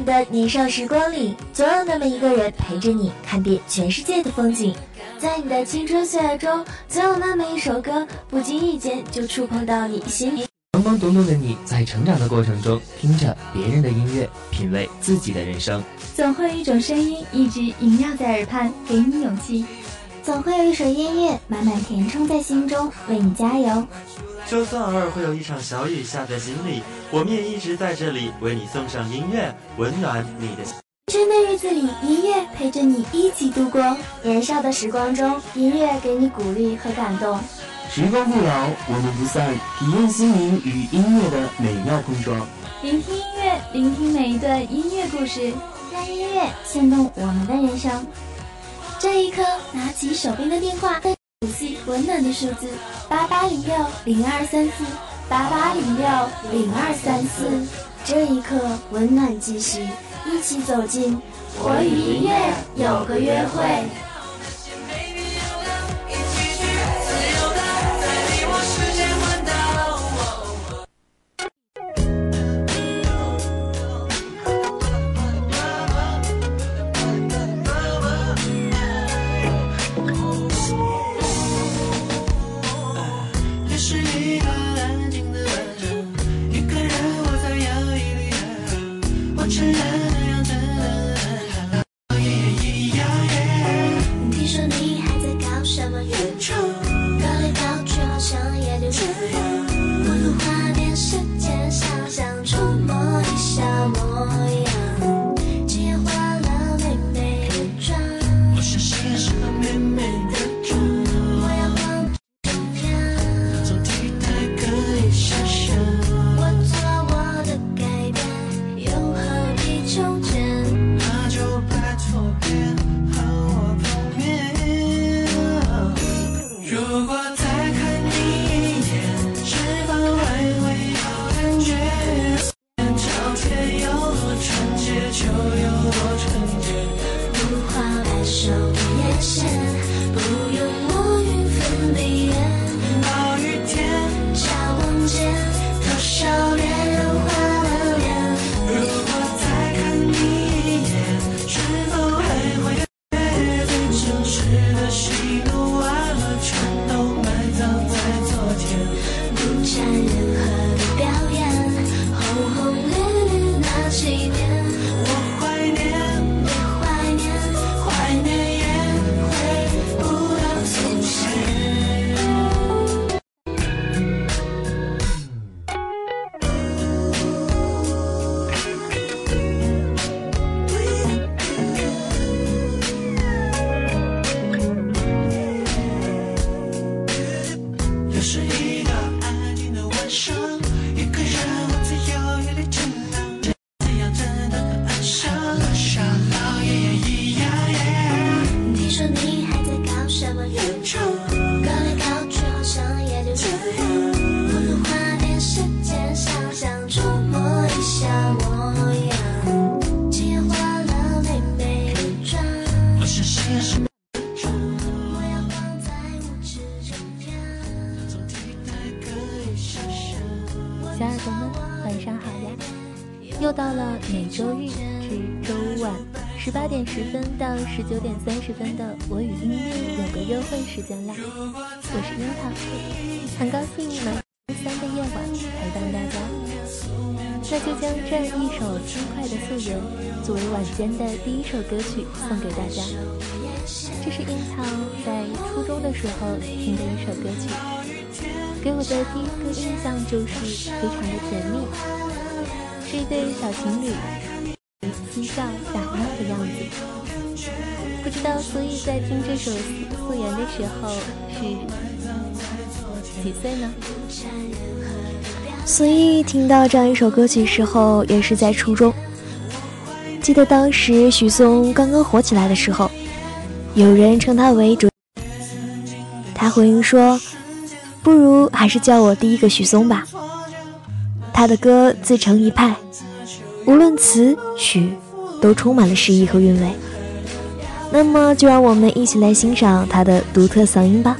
你的年少时光里，总有那么一个人陪着你看遍全世界的风景。在你的青春岁月中，总有那么一首歌，不经意间就触碰到你心里。懵懵懂懂的你在成长的过程中，听着别人的音乐，品味自己的人生。总会有一种声音一直萦绕在耳畔，给你勇气；总会有一首音乐满满填充在心中，为你加油。就算偶尔会有一场小雨下在心里，我们也一直在这里为你送上音乐，温暖你的。真的日子里，音乐陪着你一起度过年少的时光中，音乐给你鼓励和感动。时光不老，我们不散，体验心灵与音乐的美妙碰撞。聆听音乐，聆听每一段音乐故事，让音乐牵动我们的人生。这一刻，拿起手边的电话，熟悉温暖的数字八八零六零二三四八八零六零二三四。这一刻，温暖继续。一起走进我与音乐有个约会。就要的第一首歌曲送给大家。这是樱桃在初中的时候听的一首歌曲，给我的第一个印象就是非常的甜蜜，是一对小情侣。嬉笑打闹的样子，不知道苏毅在听这首《素颜》的时候是几岁呢？苏毅听到这样一首歌曲时候，也是在初中。记得当时许嵩刚刚火起来的时候，有人称他为主，他回应说：“不如还是叫我第一个许嵩吧。”他的歌自成一派。无论词曲，都充满了诗意和韵味。那么，就让我们一起来欣赏他的独特嗓音吧。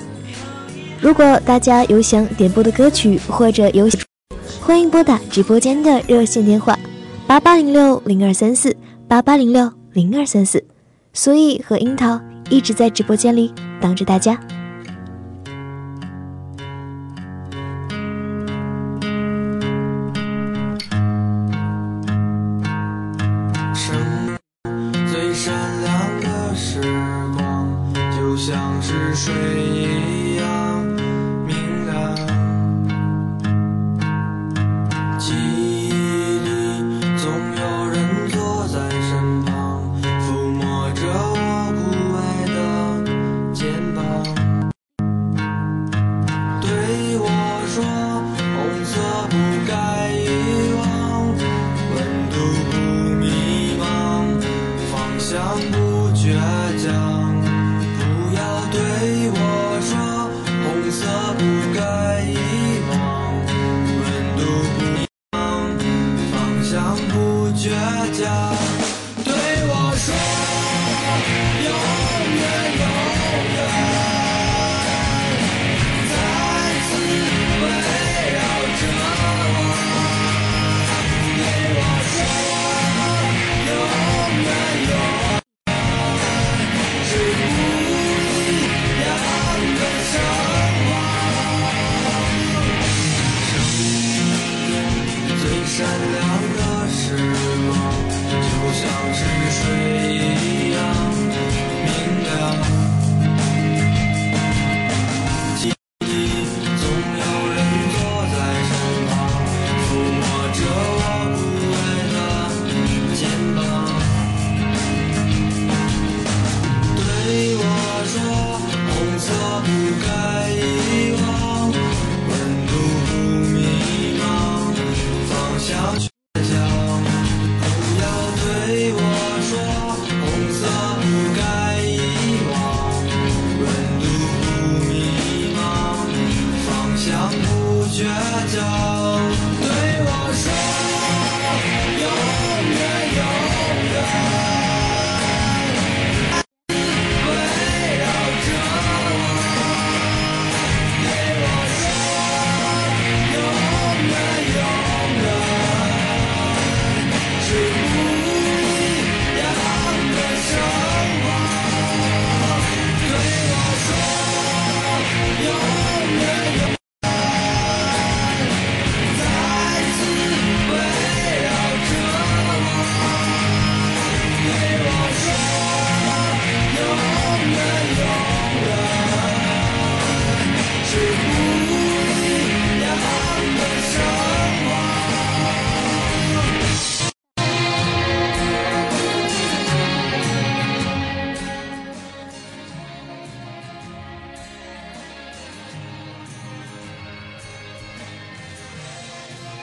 如果大家有想点播的歌曲，或者有欢迎拨打直播间的热线电话八八零六零二三四八八零六零二三四，所以和樱桃一直在直播间里等着大家。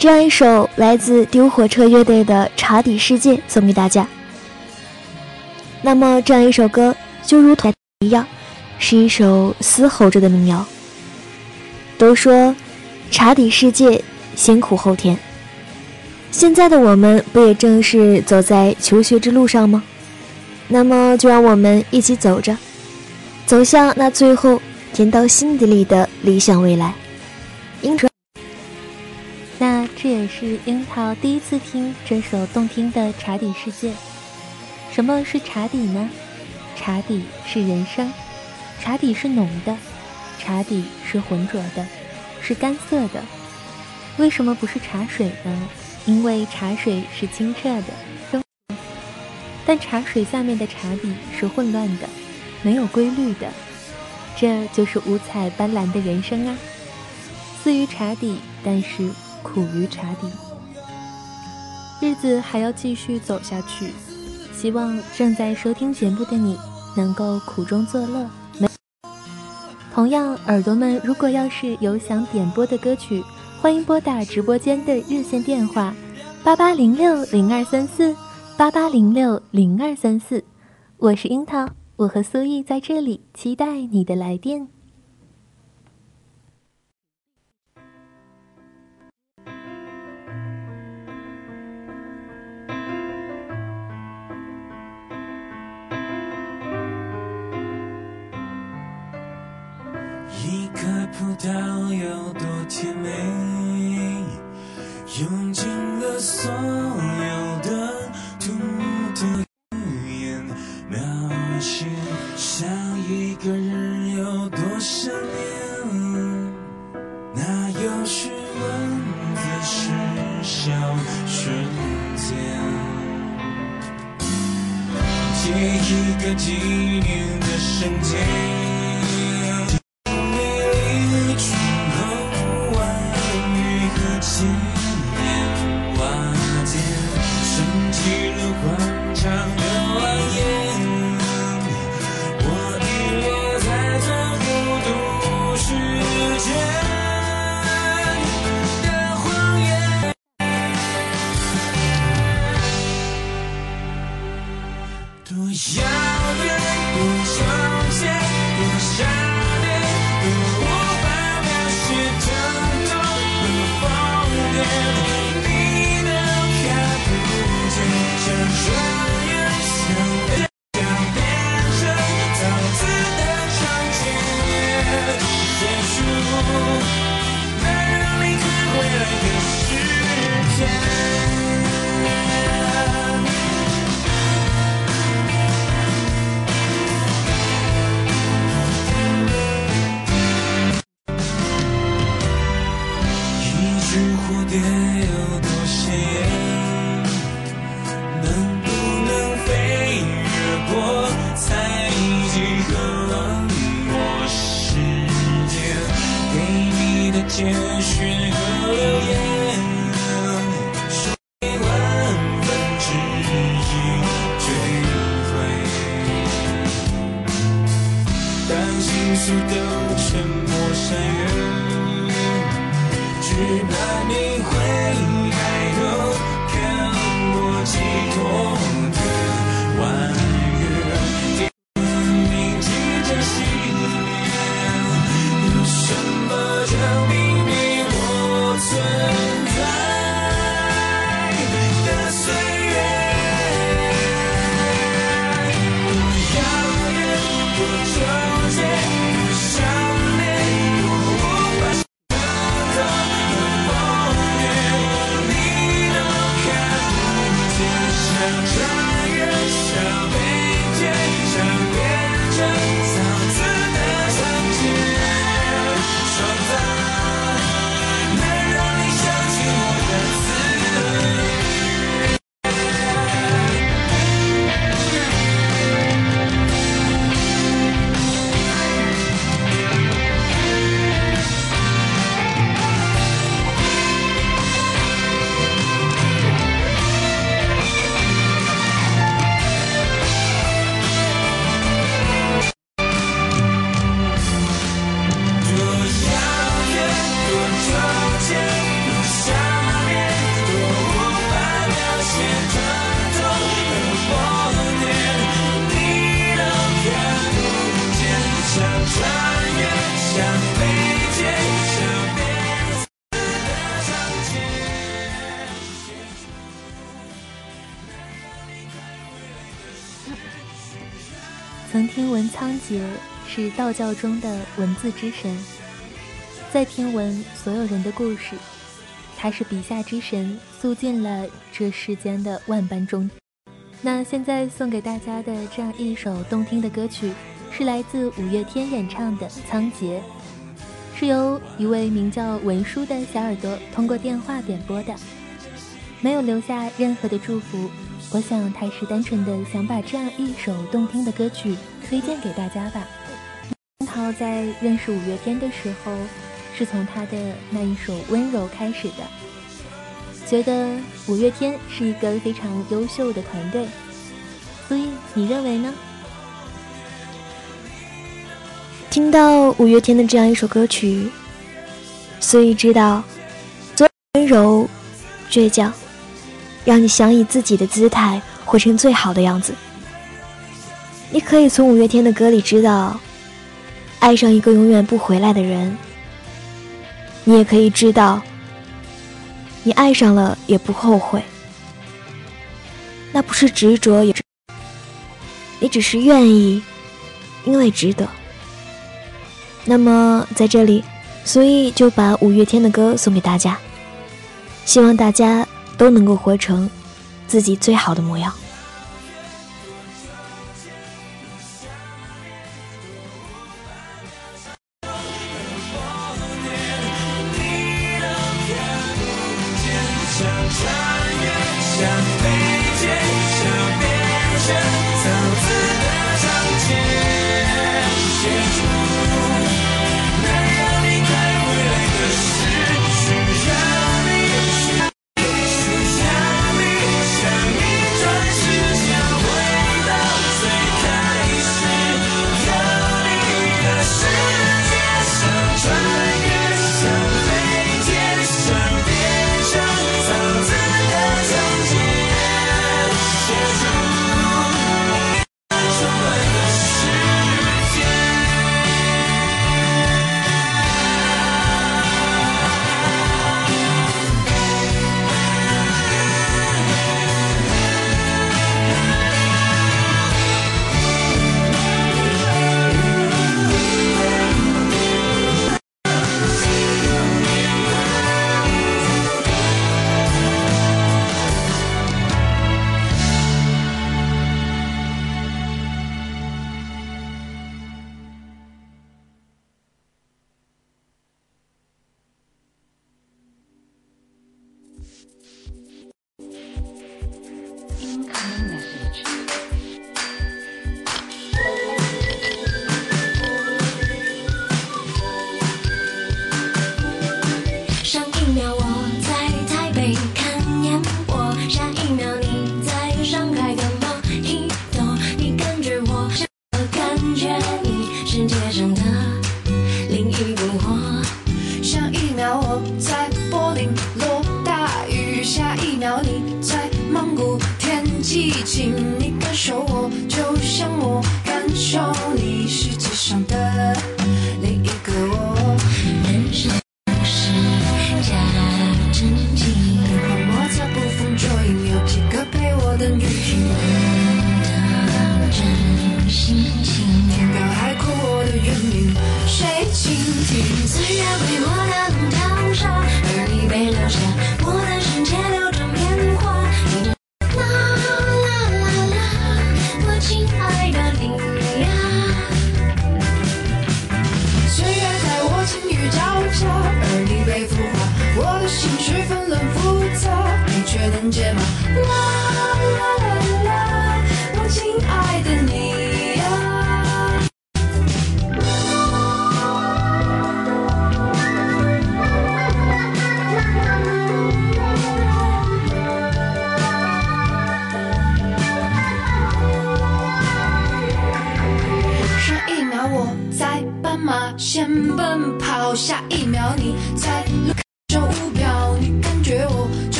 这样一首来自丢火车乐队的《茶底世界》送给大家。那么，这样一首歌就如同一样，是一首嘶吼着的民谣。都说茶底世界先苦后甜，现在的我们不也正是走在求学之路上吗？那么，就让我们一起走着，走向那最后甜到心底里的理想未来。是樱桃第一次听这首动听的《茶底世界》。什么是茶底呢？茶底是人生，茶底是浓的，茶底是浑浊的，是干涩的。为什么不是茶水呢？因为茶水是清澈的，但茶水下面的茶底是混乱的，没有规律的。这就是五彩斑斓的人生啊！似于茶底，但是。苦于茶底，日子还要继续走下去。希望正在收听节目的你能够苦中作乐。同样，耳朵们如果要是有想点播的歌曲，欢迎拨打直播间的热线电话：八八零六零二三四八八零六零二三四。我是樱桃，我和苏毅在这里期待你的来电。到有多甜美用尽了所有的图腾语言描写下一个人有多想念。那又是文字失效瞬间记一个是等沉默善缘，只盼你回。道教中的文字之神，在听闻所有人的故事，他是笔下之神，诉尽了这世间的万般衷。那现在送给大家的这样一首动听的歌曲，是来自五月天演唱的《仓颉》，是由一位名叫文书的小耳朵通过电话点播的，没有留下任何的祝福。我想他是单纯的想把这样一首动听的歌曲推荐给大家吧。樱桃在认识五月天的时候，是从他的那一首《温柔》开始的，觉得五月天是一个非常优秀的团队，所以你认为呢？听到五月天的这样一首歌曲，所以知道，做温柔、倔强。让你想以自己的姿态活成最好的样子。你可以从五月天的歌里知道，爱上一个永远不回来的人。你也可以知道，你爱上了也不后悔。那不是执着，也你只是愿意，因为值得。那么在这里，所以就把五月天的歌送给大家，希望大家。都能够活成自己最好的模样。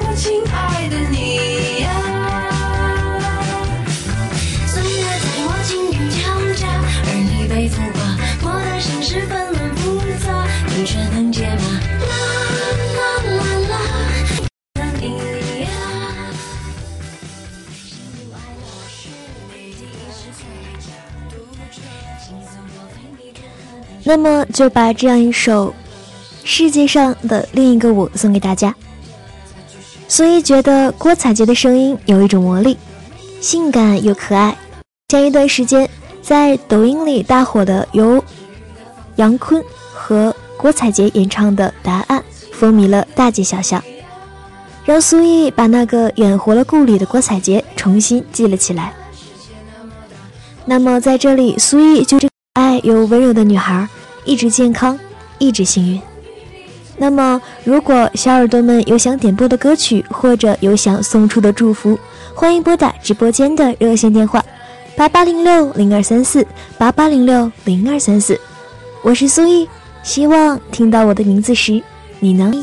我亲爱的，你呀。那么，就把这样一首。世界上的另一个我送给大家。苏毅觉得郭采洁的声音有一种魔力，性感又可爱。前一段时间在抖音里大火的由杨坤和郭采洁演唱的《答案》，风靡了大街小巷，让苏毅把那个演活了故里的郭采洁重新记了起来。那么在这里，苏毅就这可爱又温柔的女孩，一直健康，一直幸运。那么，如果小耳朵们有想点播的歌曲，或者有想送出的祝福，欢迎拨打直播间的热线电话：八八零六零二三四八八零六零二三四。我是苏毅，希望听到我的名字时，你能。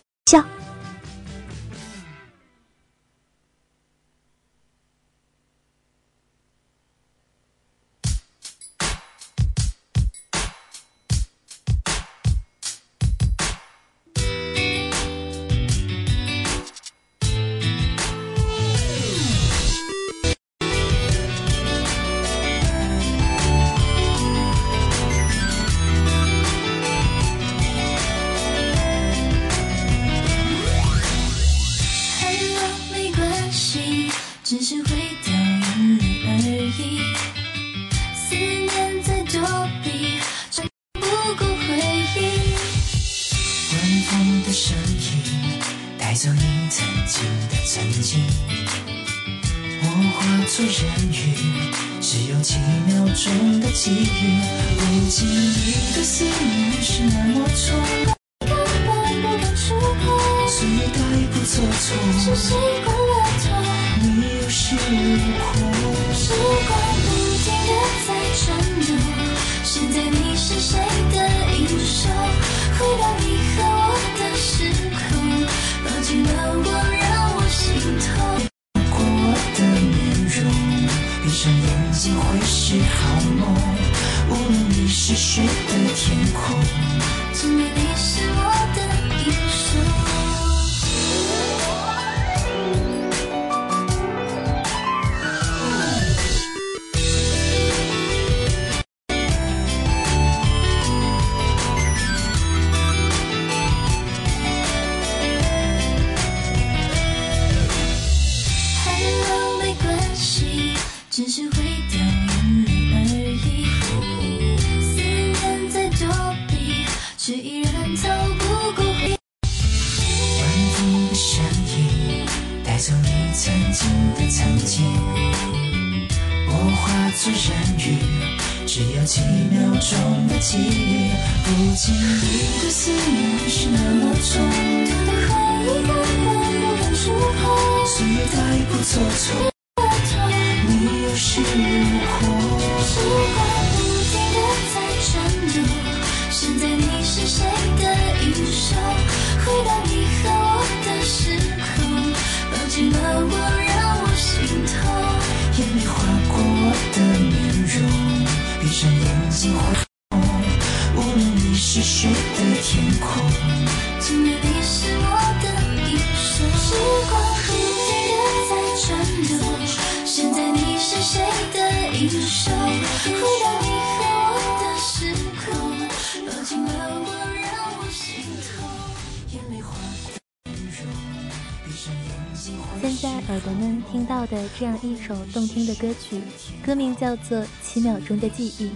叫做《七秒钟的记忆》，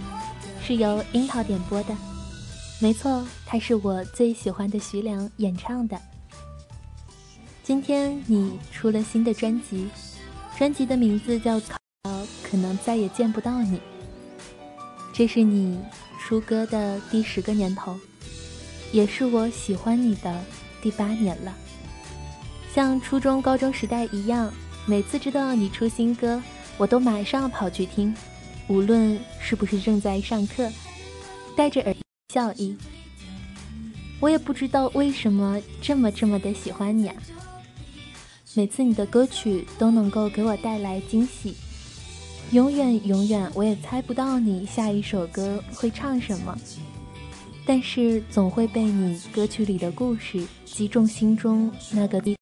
是由樱桃点播的。没错，它是我最喜欢的徐良演唱的。今天你出了新的专辑，专辑的名字叫《可能再也见不到你》。这是你出歌的第十个年头，也是我喜欢你的第八年了。像初中、高中时代一样，每次知道你出新歌，我都马上跑去听，无论是不是正在上课，戴着耳机效益。我也不知道为什么这么这么的喜欢你啊！每次你的歌曲都能够给我带来惊喜，永远永远我也猜不到你下一首歌会唱什么，但是总会被你歌曲里的故事击中心中那个地。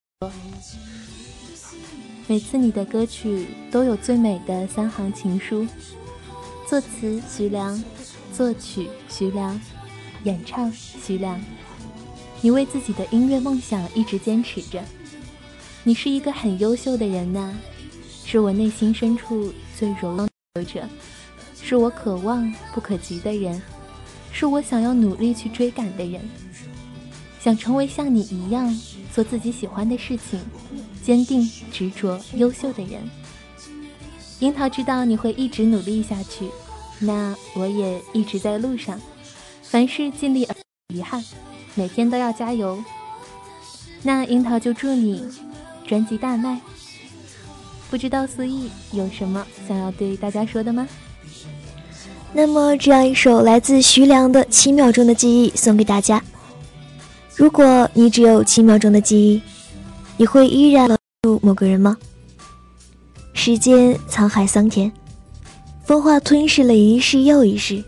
每次你的歌曲都有最美的三行情书，作词徐良，作曲徐良，演唱徐良。你为自己的音乐梦想一直坚持着，你是一个很优秀的人呐、是我内心深处最柔弱的者，是我可望不可及的人，是我想要努力去追赶的人，想成为像你一样做自己喜欢的事情，坚定、执着、优秀的人。樱桃知道你会一直努力下去，那我也一直在路上，凡事尽力而遗憾。每天都要加油。那樱桃就祝你专辑大卖。不知道思义有什么想要对大家说的吗？那么，这样一首来自徐良的《七秒钟的记忆》送给大家。如果你只有七秒钟的记忆，你会依然留住某个人吗？时间沧海桑田，风化吞噬了一世又一世，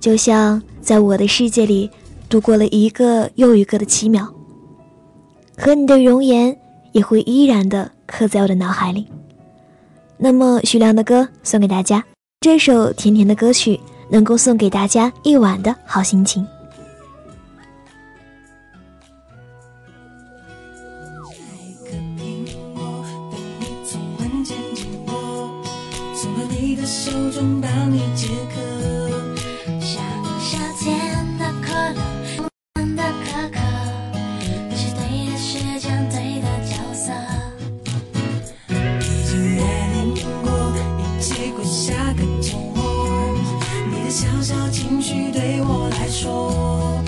就像在我的世界里。度过了一个又一个的七秒，和你的容颜也会依然的刻在我的脑海里。那么徐良的歌送给大家，这首甜甜的歌曲能够送给大家一晚的好心情。中，帮你解渴。像夏天的可乐，冷的可可，你是对的时间，对的角色。已经约定过，一起过下个周末。你的小小情绪对我来说，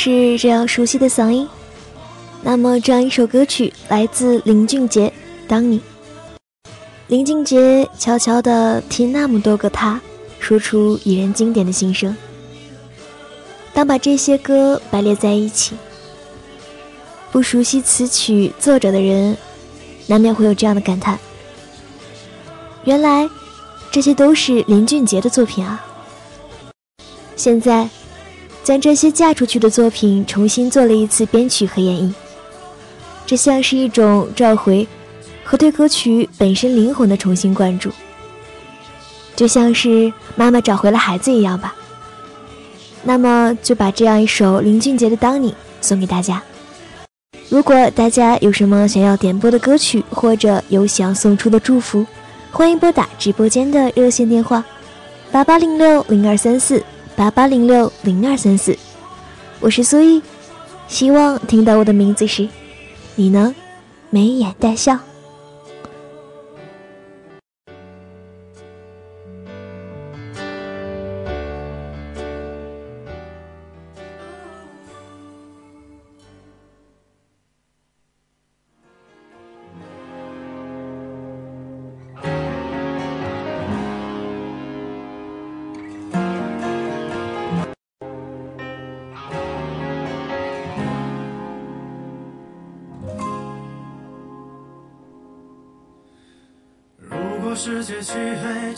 是这样熟悉的嗓音。那么，这样一首歌曲来自林俊杰，《当你》。林俊杰悄悄地替那么多个他说出艺人经典的心声。当把这些歌排列在一起，不熟悉词曲作者的人，难免会有这样的感叹：原来这些都是林俊杰的作品啊！现在。将这些嫁出去的作品重新做了一次编曲和演绎，这像是一种召回和对歌曲本身灵魂的重新关注，就像是妈妈找回了孩子一样吧。那么就把这样一首林俊杰的《当你》送给大家。如果大家有什么想要点播的歌曲，或者有想送出的祝福，欢迎拨打直播间的热线电话八八零六零二三四。八八零六零二三四，我是苏毅，希望听到我的名字时，你能眉眼带笑。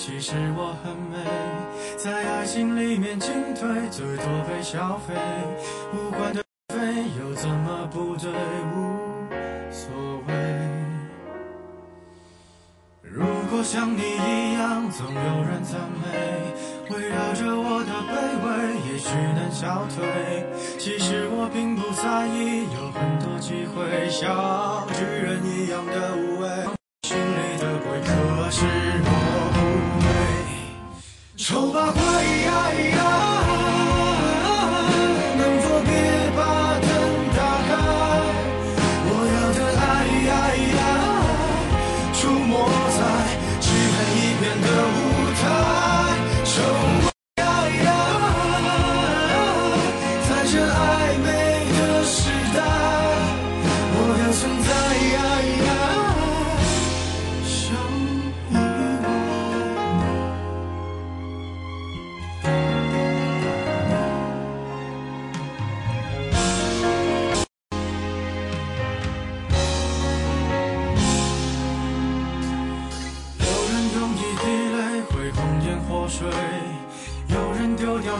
其实我很美，在爱情里面进退，最多被消费。无关的非又怎么不对？无所谓。如果像你一样，总有人赞美，围绕着我的卑微，也许能消退。其实我并不在意，有很多机会，像巨人一样的无畏，心里的鬼，可是我丑八怪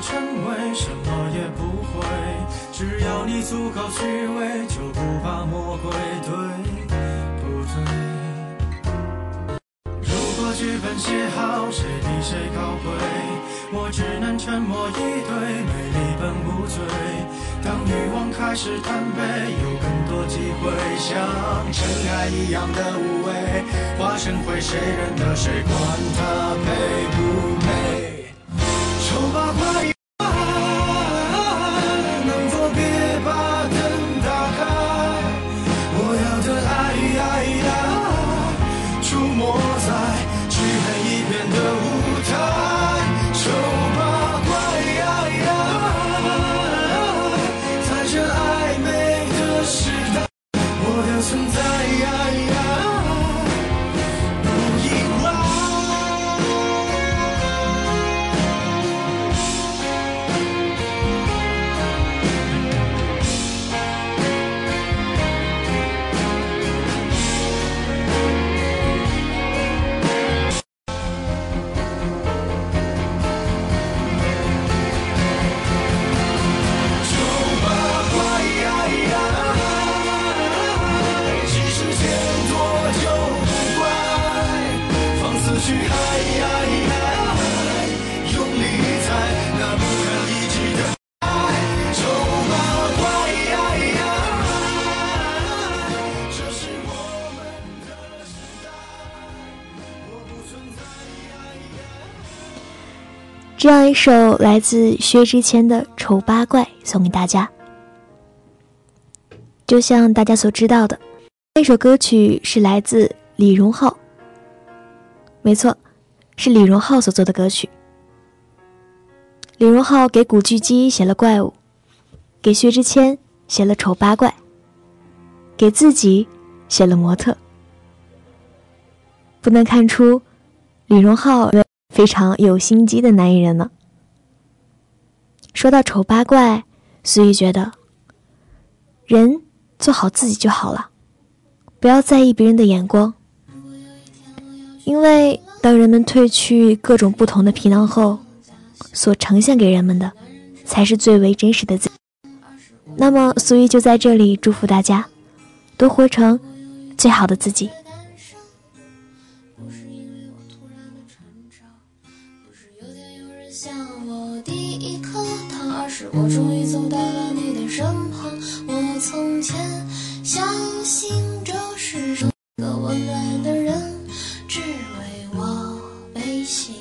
成为，什么也不会。只要你足够虚伪，就不怕魔鬼，对不对？如果剧本写好，谁比谁高贵？我只能沉默以对，美丽本无罪。当欲望开始贪杯，有更多机会，像尘埃一样的无畏，化成灰，谁认得谁？管他配不配？头发快。一首来自薛之谦的《丑八怪》送给大家。就像大家所知道的，那首歌曲是来自李荣浩，没错，是李荣浩所做的歌曲。李荣浩给古巨基写了《怪物》，给薛之谦写了《丑八怪》，给自己写了《模特》。不难看出，李荣浩非常有心机的男艺人呢。说到丑八怪，苏玉觉得，人做好自己就好了，不要在意别人的眼光。因为当人们褪去各种不同的皮囊后，所呈现给人们的，才是最为真实的自己。那么，苏玉就在这里祝福大家，都活成最好的自己。是我终于走到了你的身旁。我从前相信这世上一个温暖的人，只为我悲喜，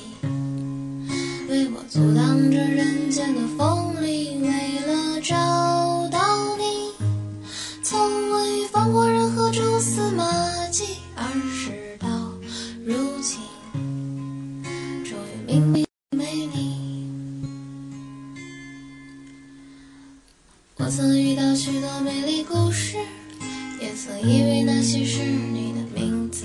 为我阻挡着人间的锋利，为了找到你，从未放过任何蛛丝马迹，而我曾遇到许多美丽故事也曾以为那些是你的名字。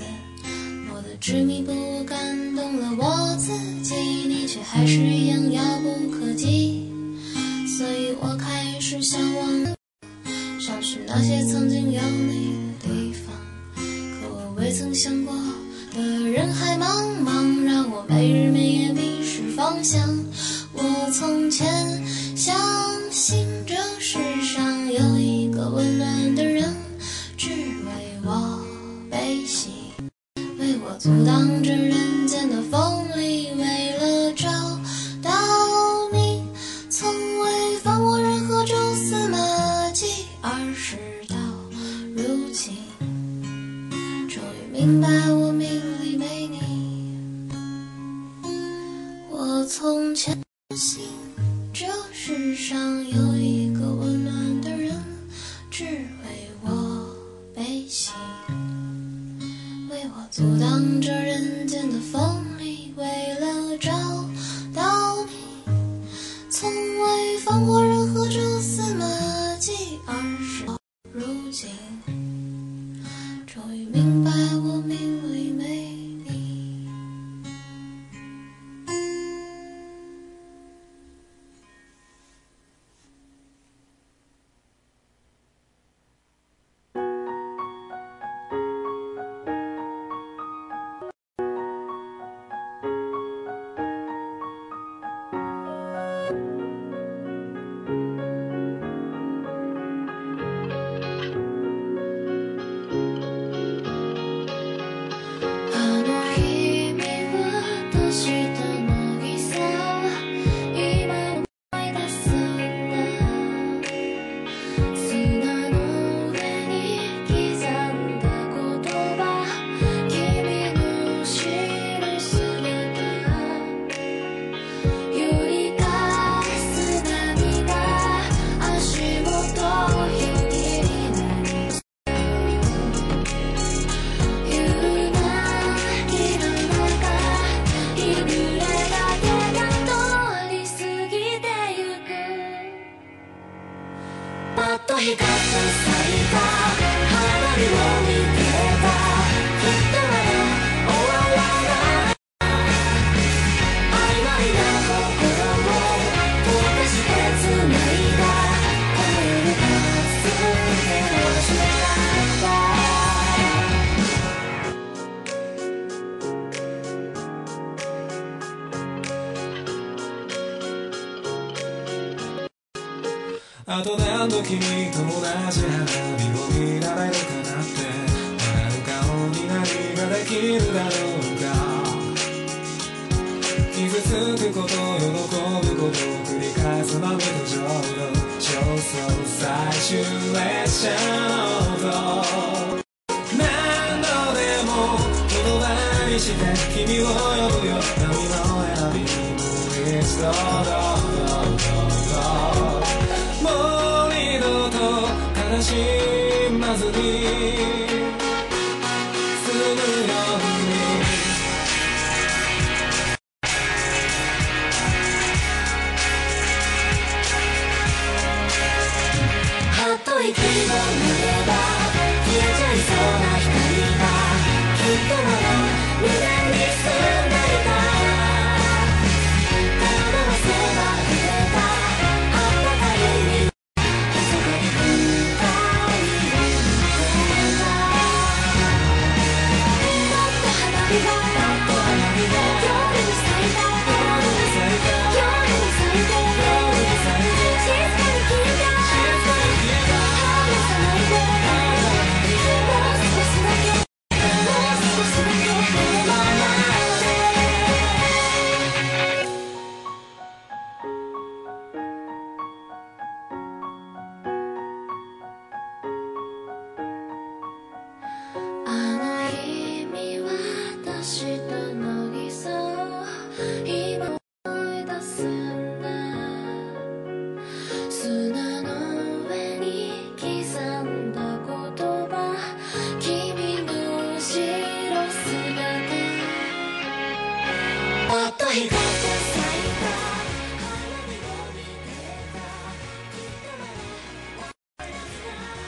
我的执迷不悟感动了我自己你却还是一样遥不可及。所以我开始向往想去那些曾经有你的地方。可我未曾想过的人海茫茫让我没日没夜迷失方向。我从前相信 음.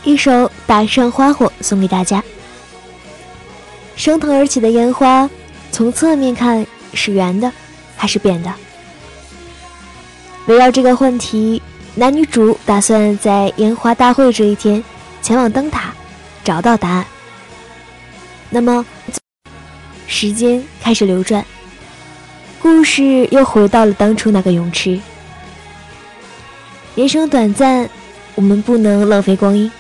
一首打上花火送给大家。升腾而起的烟花从侧面看是圆的还是扁的？围绕这个问题男女主打算在烟花大会这一天前往灯塔找到答案。那么时间开始流转故事又回到了当初那个泳池。人生短暂我们不能浪费光阴。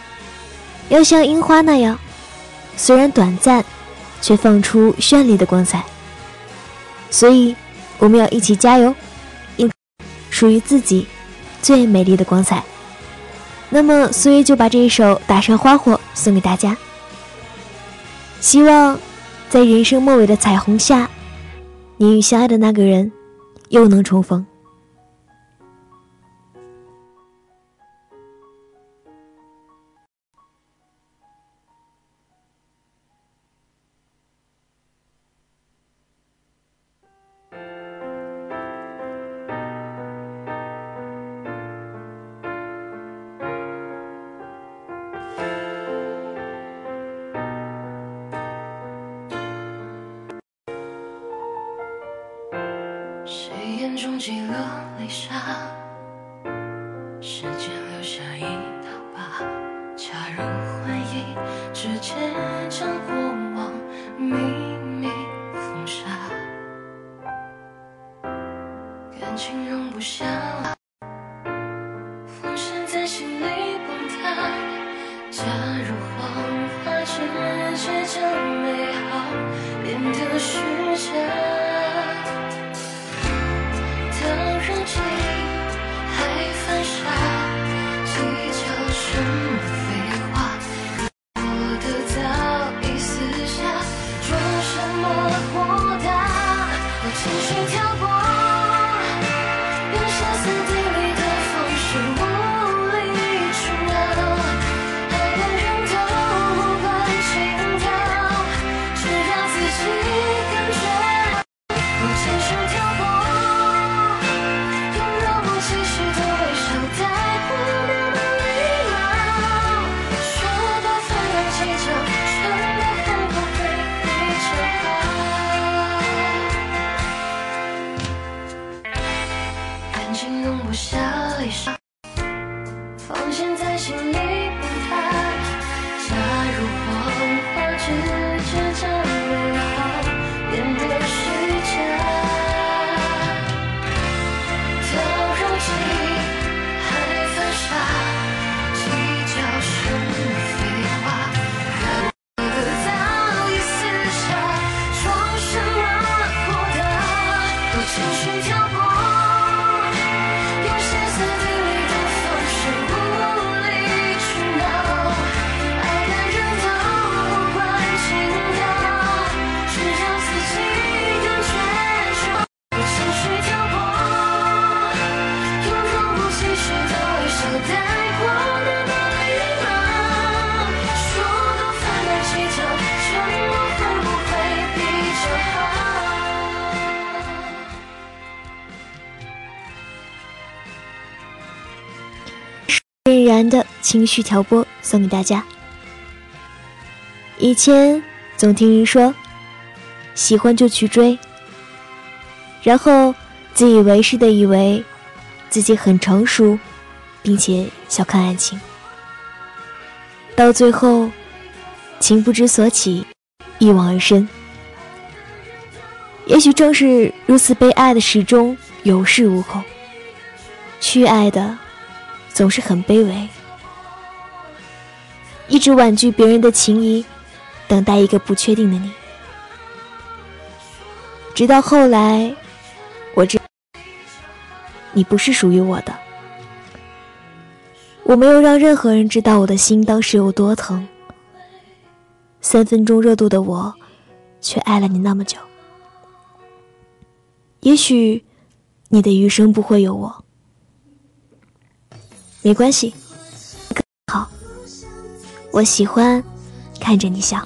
要像樱花那样，虽然短暂，却放出绚丽的光彩。所以，我们要一起加油，印属于自己最美丽的光彩。那么，所以就把这一首《打上花火》送给大家，希望在人生末尾的彩虹下，你与相爱的那个人又能重逢。情绪调拨送给大家。以前总听人说，喜欢就去追，然后自以为是的以为自己很成熟，并且小看爱情，到最后情不知所起，一往而深。也许正是如此，被爱的始终有恃无恐，去爱的。总是很卑微，一直婉拒别人的情谊，等待一个不确定的你。直到后来，我知你不是属于我的。我没有让任何人知道我的心当时有多疼。三分钟热度的我，却爱了你那么久。也许，你的余生不会有我。没关系，我喜欢看着你笑。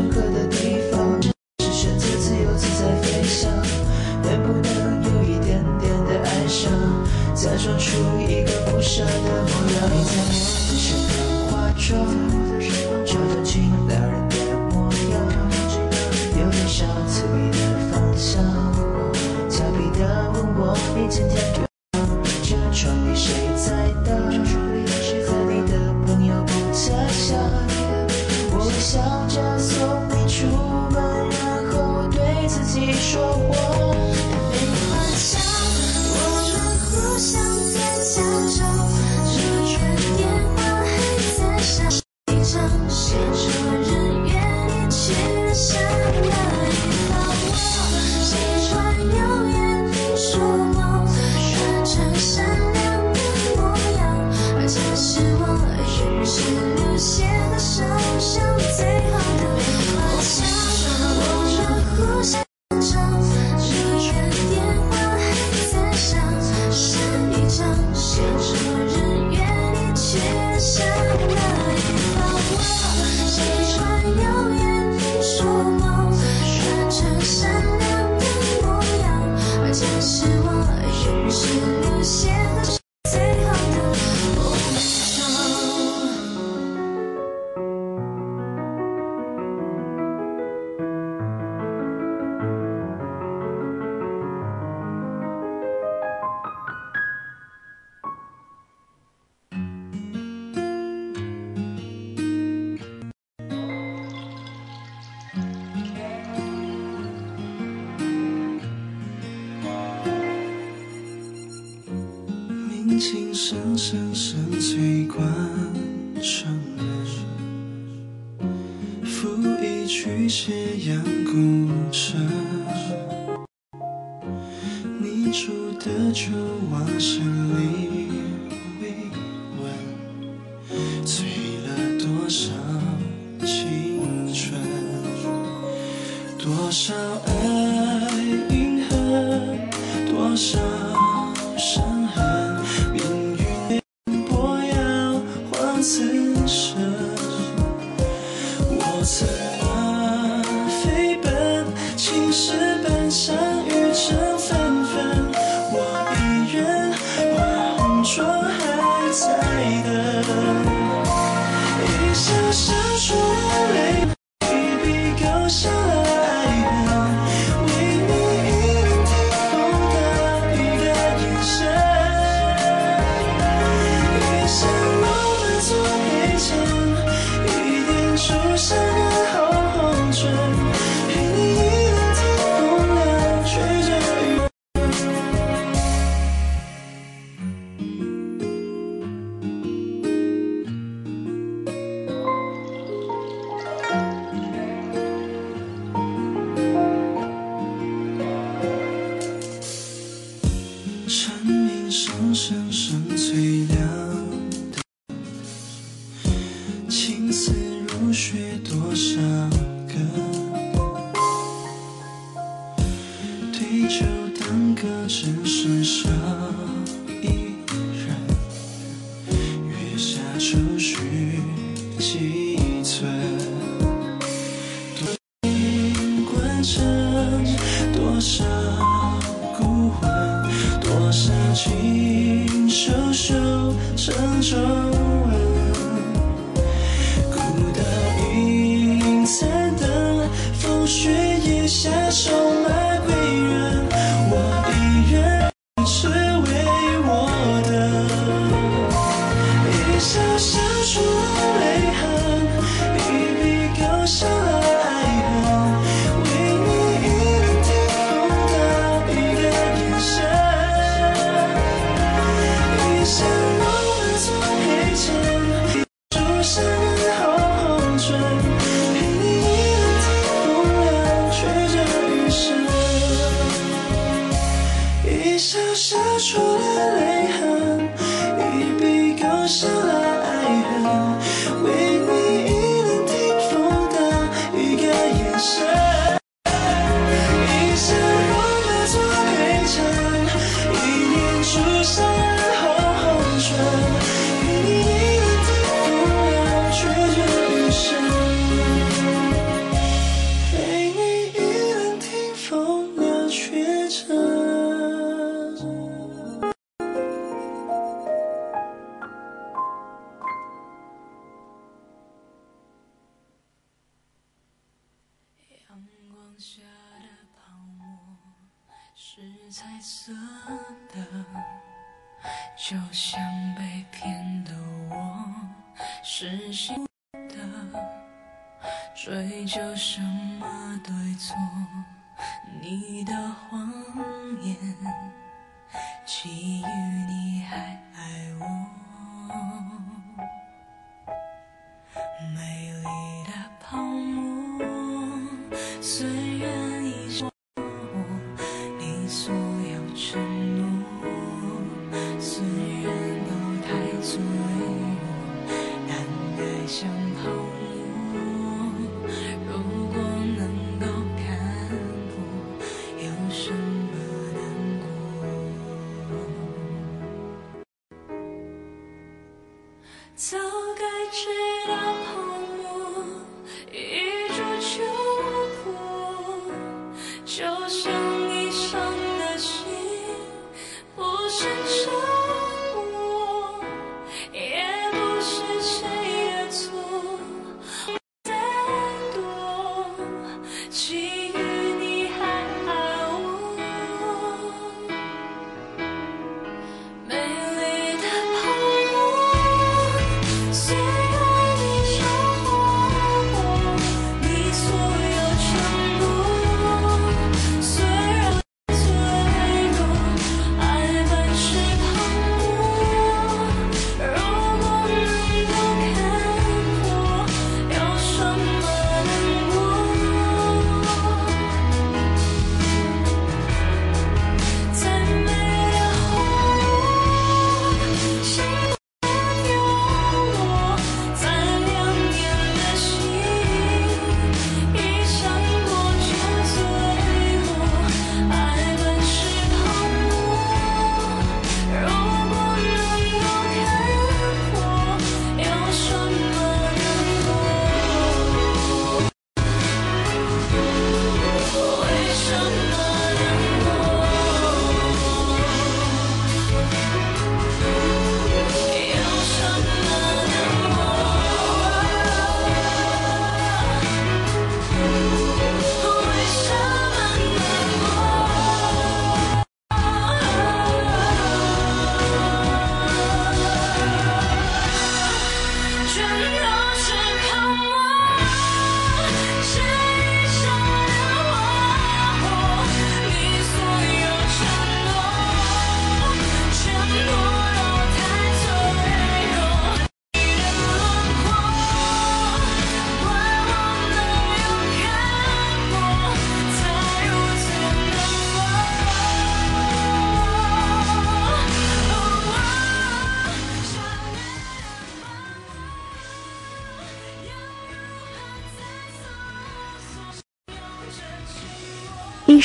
深刻的地方。shine. 色的，就像被骗的我，是心的，追究什么对错？你的谎言，基于你还爱我。美丽的泡沫，虽然。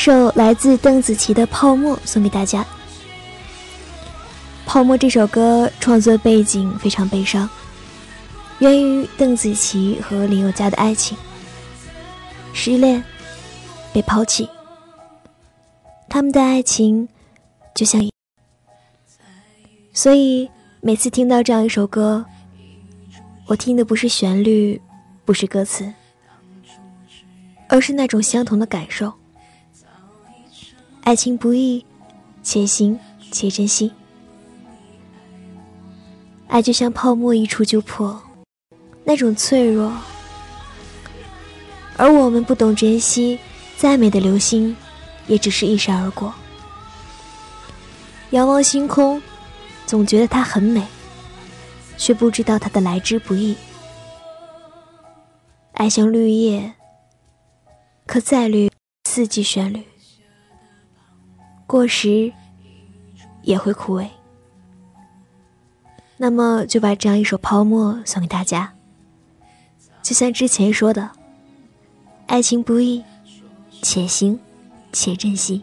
首来自邓紫棋的《泡沫》送给大家。《泡沫》这首歌创作背景非常悲伤，源于邓紫棋和林宥嘉的爱情。失恋，被抛弃，他们的爱情就像……所以每次听到这样一首歌，我听的不是旋律，不是歌词，而是那种相同的感受。爱情不易，且行且珍惜。爱就像泡沫，一触就破，那种脆弱。而我们不懂珍惜，再美的流星，也只是一闪而过。仰望星空，总觉得它很美，却不知道它的来之不易。爱像绿叶，可再绿，四季旋律，过时也会枯萎。那么，就把这样一首《泡沫》送给大家。就像之前说的。爱情不易，且行且珍惜。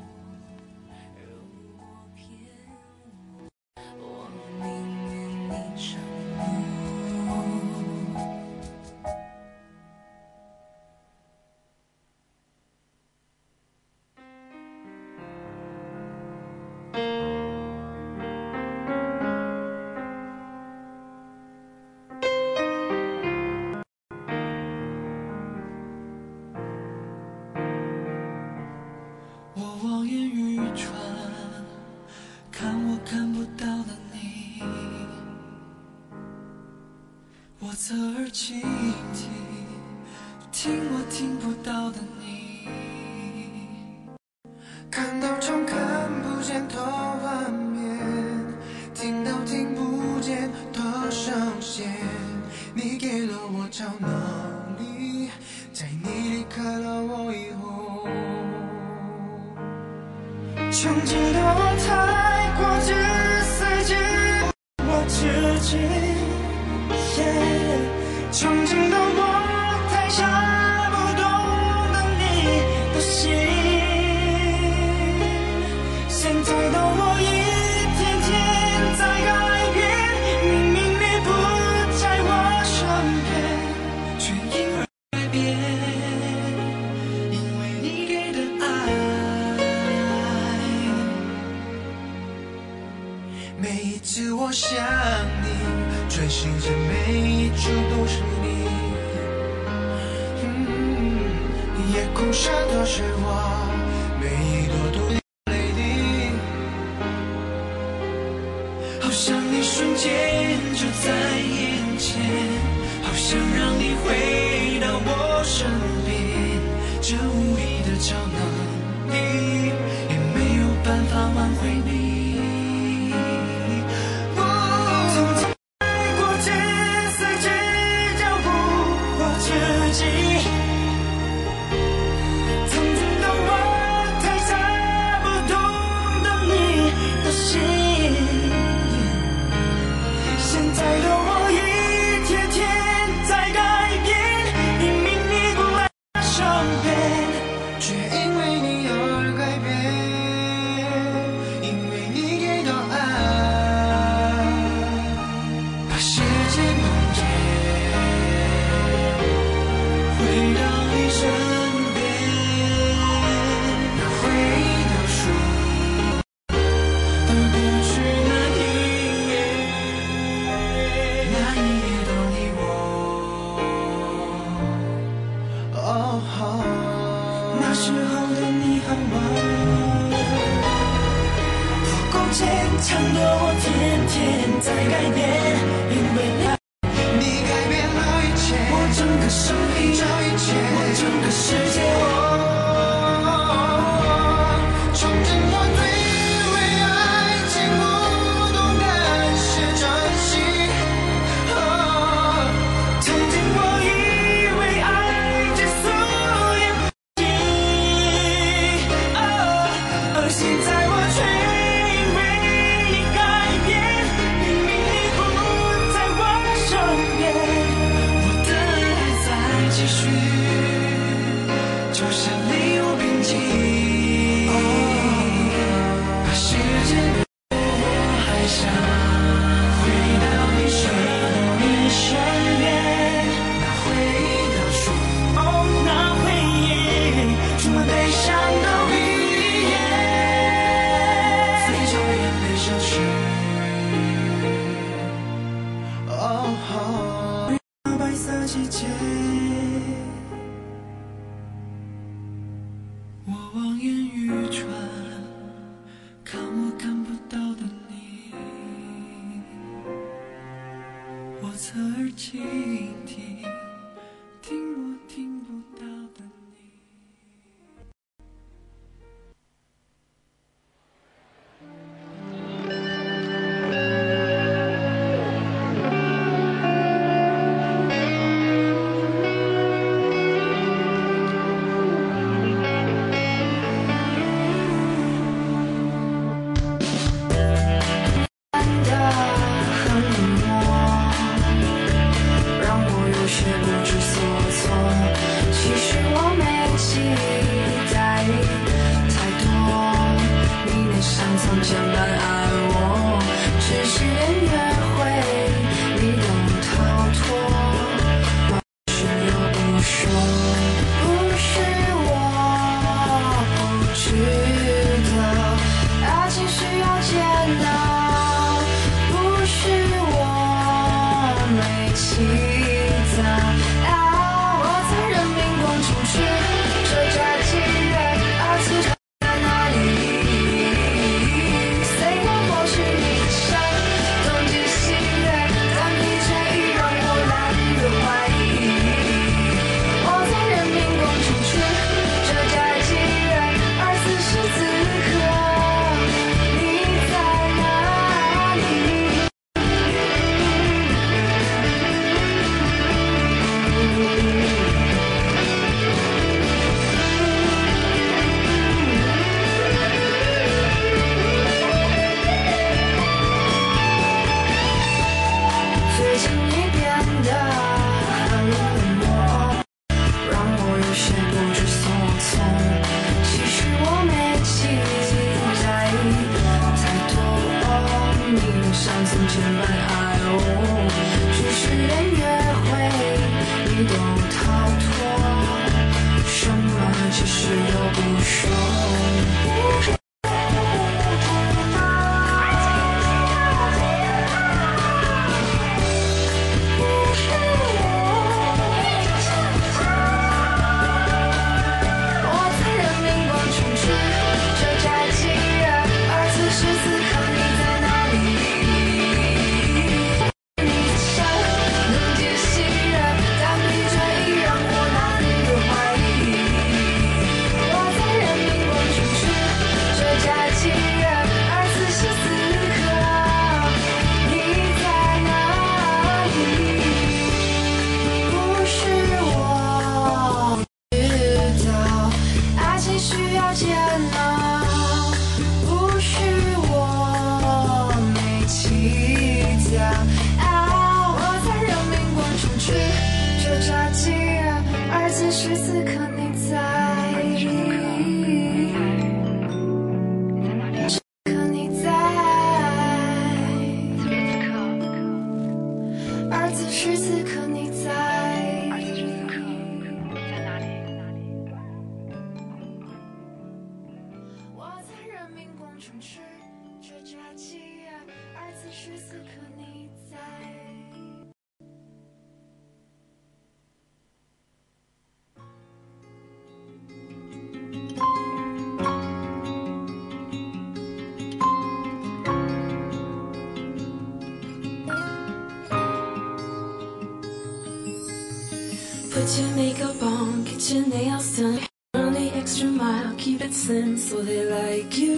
so they like you.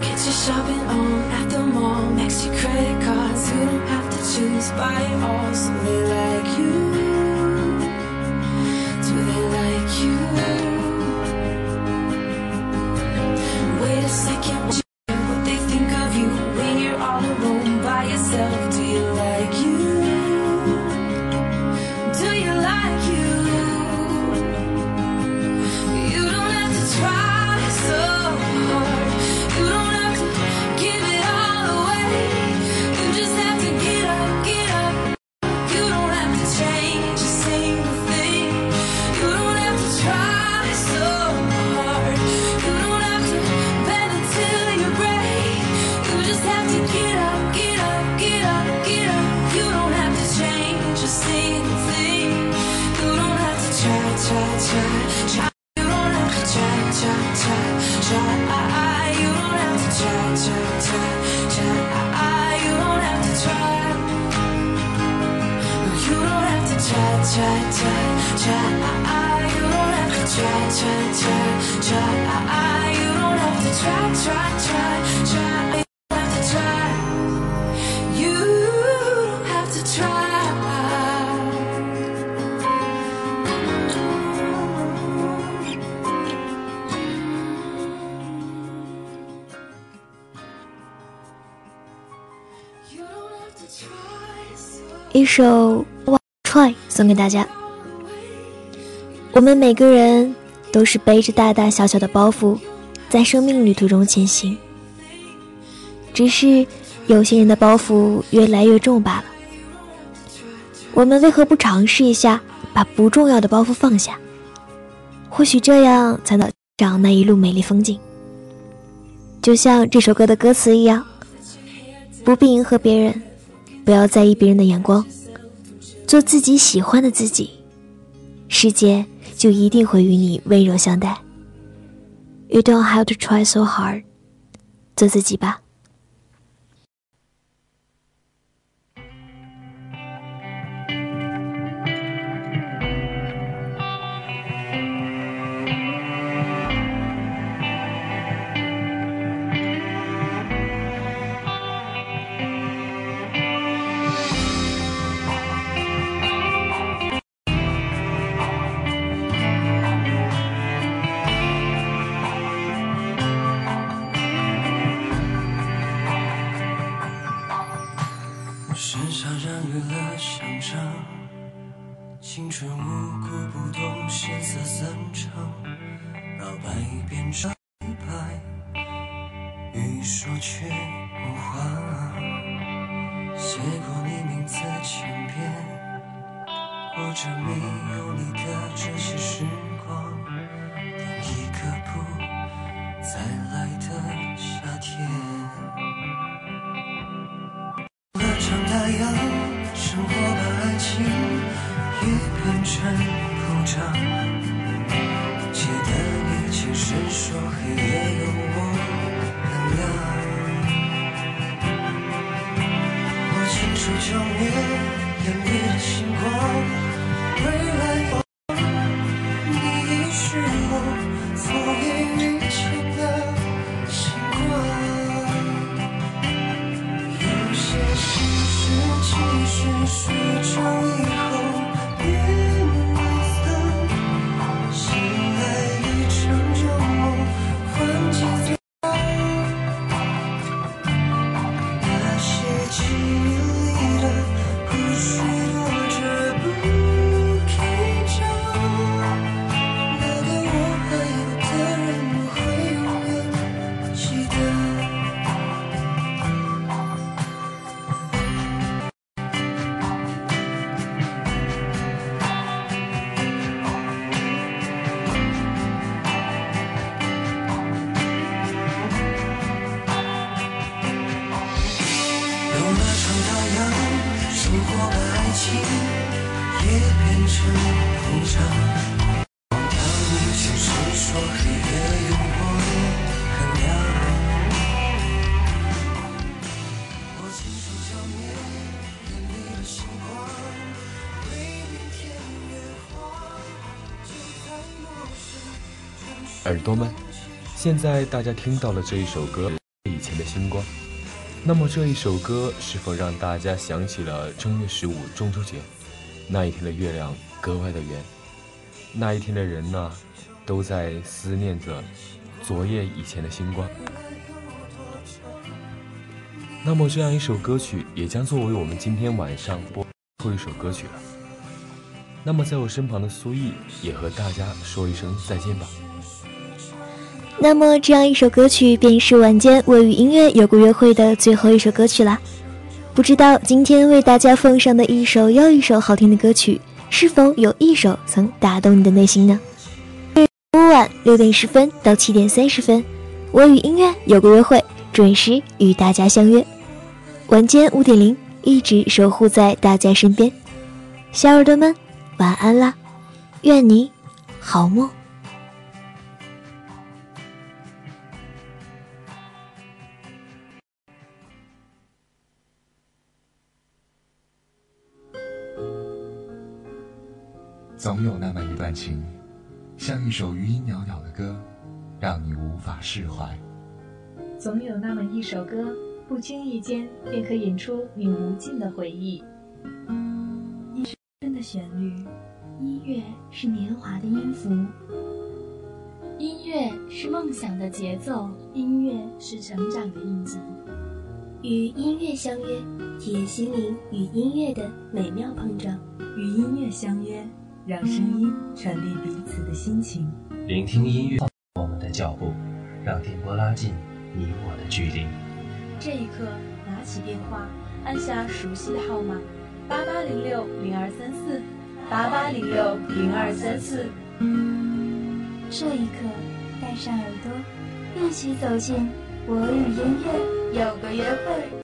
Get your shopping on at the mall. Max your credit cards. You don't have to choose. Buy it all. Somebody like you. 一首 one try 送给大家。我们每个人都是背着大大小小的包袱，在生命旅途中前行。只是有些人的包袱越来越重罢了。我们为何不尝试一下，把不重要的包袱放下？或许这样才能长那一路美丽风景。就像这首歌的歌词一样，不必迎合别人，不要在意别人的眼光。做自己喜欢的自己，世界就一定会与你温柔相待。You don't have to try so hard，做自己吧。耳朵们，现在大家听到了这一首歌，以前的星光。那么这一首歌是否让大家想起了正月十五中秋节那一天的月亮格外的圆？那一天的人呢，都在思念着昨夜以前的星光。那么这样一首歌曲也将作为我们今天晚上播后一首歌曲了。那么在我身旁的苏毅也和大家说一声再见吧。那么，这样一首歌曲便是晚间我与音乐有个约会的最后一首歌曲啦。不知道今天为大家奉上的一首又一首好听的歌曲，是否有一首曾打动你的内心呢？午晚六点十分到七点三十分，我与音乐有个约会，准时与大家相约。晚间五点零，一直守护在大家身边。小耳朵们，晚安啦！愿你好梦。总有那么一段情，像一首余音袅袅的歌，让你无法释怀。总有那么一首歌，不经意间便可引出你无尽的回忆。一生的旋律，音乐是年华的音符，音乐是梦想的节奏，音乐是成长的印记。与音乐相约，体验心灵与音乐的美妙碰撞。与音乐相约，让声音传递彼此的心情。聆听音乐，我们的脚步，让电波拉近你我的距离。这一刻，拿起电话，按下熟悉的号码，八八零六零二三四，八八零六零二三四。这一刻，带上耳朵，一起走进我与音乐有个约会。